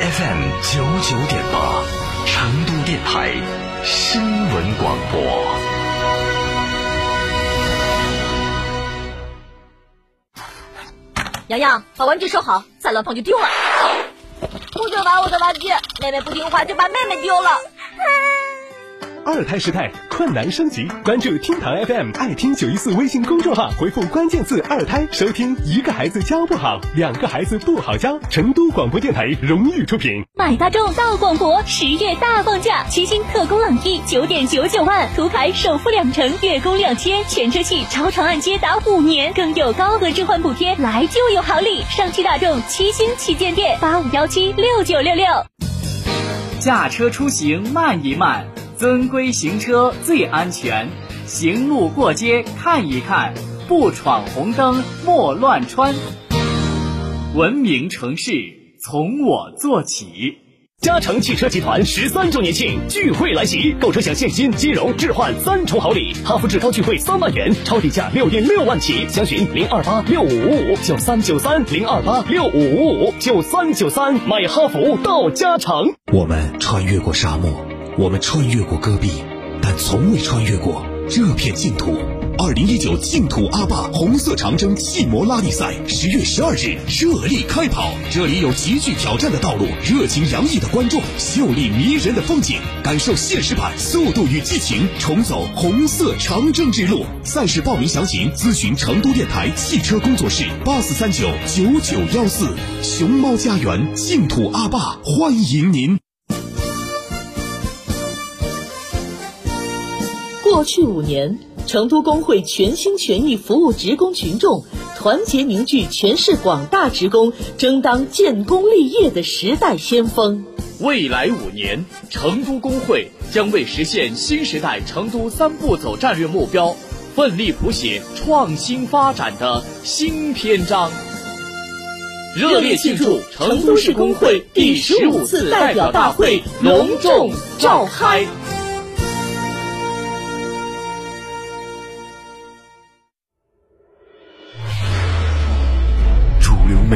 ，FM 九九点八，成都电台新闻广播。洋洋，把玩具收好，再乱放就丢了。不准玩我的玩具，妹妹不听话就把妹妹丢了。二胎时代困难升级，关注厅堂 FM 爱听九一四微信公众号，回复关键字“二胎”，收听一个孩子教不好，两个孩子不好教。成都广播电台荣誉出品。买大众到广博，十月大放价，七星特供朗逸九点九九万，途凯首付两成，月供两千，全车系超长按揭达五年，更有高额置换补贴，来就有好礼！上汽大众七星旗舰店八五幺七六九六六。驾车出行慢一慢，遵规行车最安全。行路过街看一看，不闯红灯莫乱穿。文明城市从我做起。嘉诚汽车集团十三周年庆聚会来袭，购车享现金、金融、置换三重好礼，哈弗智高聚会三万元，超低价六点六万起，详询零二八六五五五九三九三零二八六五五五九三九三，买哈弗到嘉诚。我们穿越过沙漠，我们穿越过戈壁，但从未穿越过这片净土。二零一九净土阿坝红色长征气摩拉力赛十月十二日热力开跑，这里有极具挑战的道路，热情洋溢的观众，秀丽迷人的风景，感受现实版速度与激情，重走红色长征之路。赛事报名详情咨询成都电台汽车工作室八四三九九九幺四。熊猫家园净土阿坝欢迎您。过去五年，成都工会全心全意服务职工群众，团结凝聚全市广大职工，争当建功立业的时代先锋。未来五年，成都工会将为实现新时代成都三步走战略目标，奋力谱写创新发展的新篇章。热烈庆祝成都市工会第十五次代表大会隆重召开。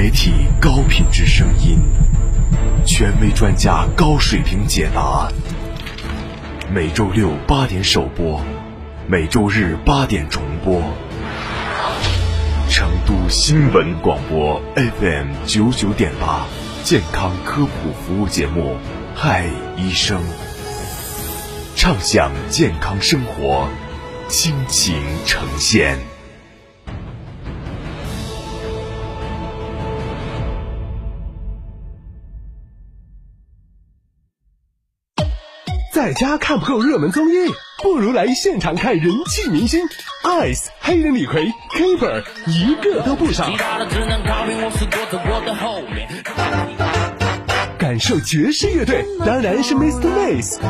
媒体高品质声音，权威专家高水平解答。每周六八点首播，每周日八点重播。成都新闻广播 FM 九九点八健康科普服务节目《嗨医生》，畅享健康生活，亲情呈现。在家看不够热门综艺，不如来现场看人气明星，Ice、黑人李逵、Keeper，一个都不少。感受爵士乐队，当然是 Mr. Mace，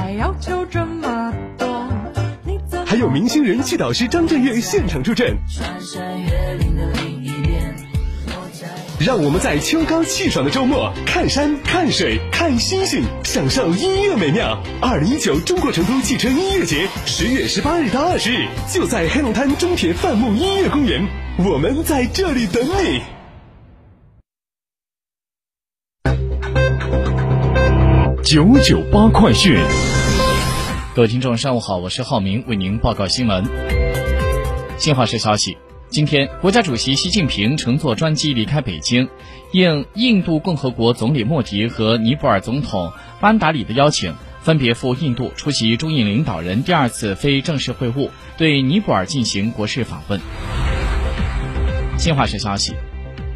还有明星人气导师张震岳现场助阵。让我们在秋高气爽的周末，看山、看水、看星星，享受音乐美妙。二零一九中国成都汽车音乐节，十月十八日到二十日，就在黑龙滩中铁范木音乐公园，我们在这里等你。九九八快讯，各位听众，上午好，我是浩明，为您报告新闻。新华社消息。今天，国家主席习近平乘坐专机离开北京，应印度共和国总理莫迪和尼泊尔总统班达里的邀请，分别赴印度出席中印领导人第二次非正式会晤，对尼泊尔进行国事访问。新华社消息，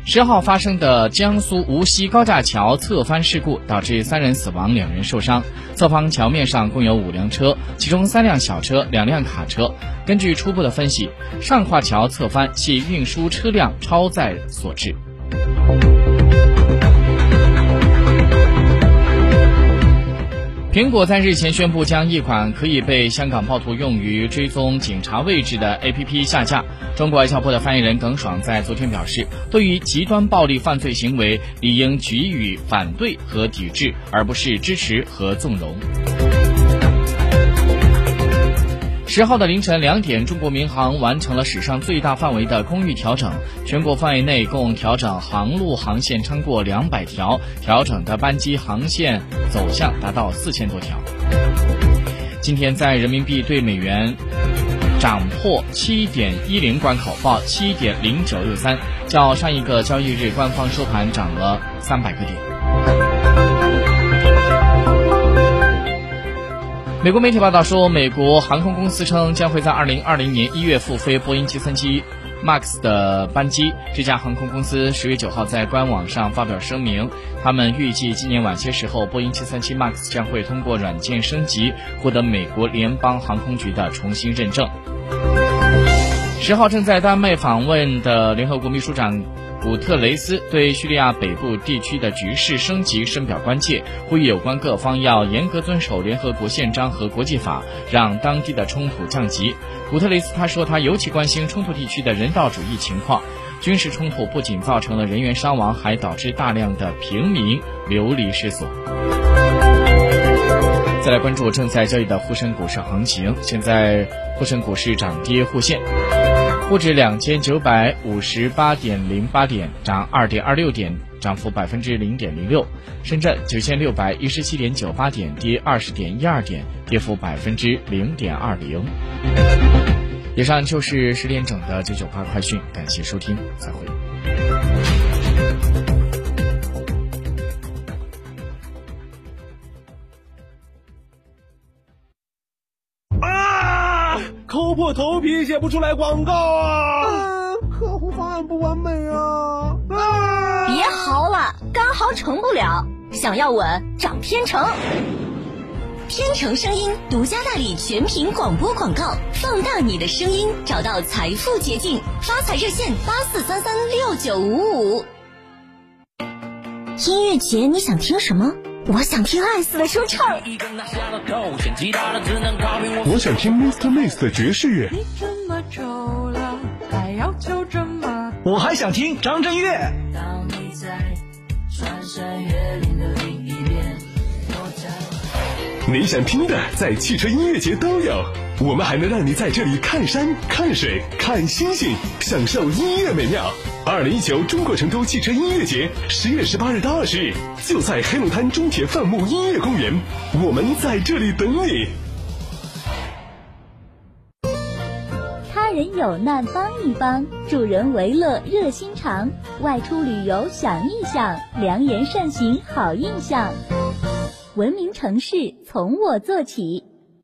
十号发生的江苏无锡高架桥侧翻事故，导致三人死亡，两人受伤。侧方桥面上共有五辆车，其中三辆小车，两辆卡车。根据初步的分析，上跨桥侧翻系运输车辆超载所致。苹果在日前宣布将一款可以被香港暴徒用于追踪警察位置的 APP 下架。中国外交部的发言人耿爽在昨天表示，对于极端暴力犯罪行为，理应给予反对和抵制，而不是支持和纵容。十号的凌晨两点，中国民航完成了史上最大范围的空域调整，全国范围内共调整航路航线超过两百条，调整的班机航线走向达到四千多条。今天在人民币对美元涨破七点一零关口，报七点零九六三，较上一个交易日官方收盘涨了三百个点。美国媒体报道说，美国航空公司称将会在二零二零年一月复飞波音七三七 MAX 的班机。这家航空公司十月九号在官网上发表声明，他们预计今年晚些时候，波音七三七 MAX 将会通过软件升级，获得美国联邦航空局的重新认证。十号正在丹麦访问的联合国秘书长。古特雷斯对叙利亚北部地区的局势升级深表关切，呼吁有关各方要严格遵守联合国宪章和国际法，让当地的冲突降级。古特雷斯他说，他尤其关心冲突地区的人道主义情况。军事冲突不仅造成了人员伤亡，还导致大量的平民流离失所。再来关注正在交易的沪深股市行情，现在沪深股市涨跌互现。沪指两千九百五十八点零八点，涨二点二六点，涨幅百分之零点零六。深圳九千六百一十七点九八点，跌二十点一二点，跌幅百分之零点二零。以上就是十点整的九九八快讯，感谢收听，再会。破头皮写不出来广告啊！客户方案不完美啊！别嚎了，干嚎成不了，想要稳找天成。天成声音独家代理全屏广播广告，放大你的声音，找到财富捷径。发财热线八四三三六九五五。音乐节你想听什么？我想听艾斯的说唱。我想听 Mr. Miss 的爵士乐。我还想听张震岳。你想听的，在汽车音乐节都有。我们还能让你在这里看山、看水、看星星，享受音乐美妙。二零一九中国成都汽车音乐节，十月十八日到二十日，就在黑龙滩中铁范木音乐公园，我们在这里等你。他人有难帮一帮，助人为乐热心肠。外出旅游想一想，良言善行好印象。文明城市从我做起。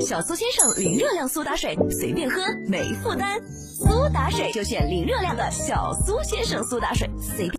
小苏先生零热量苏打水，随便喝没负担。苏打水就选零热量的小苏先生苏打水，随便。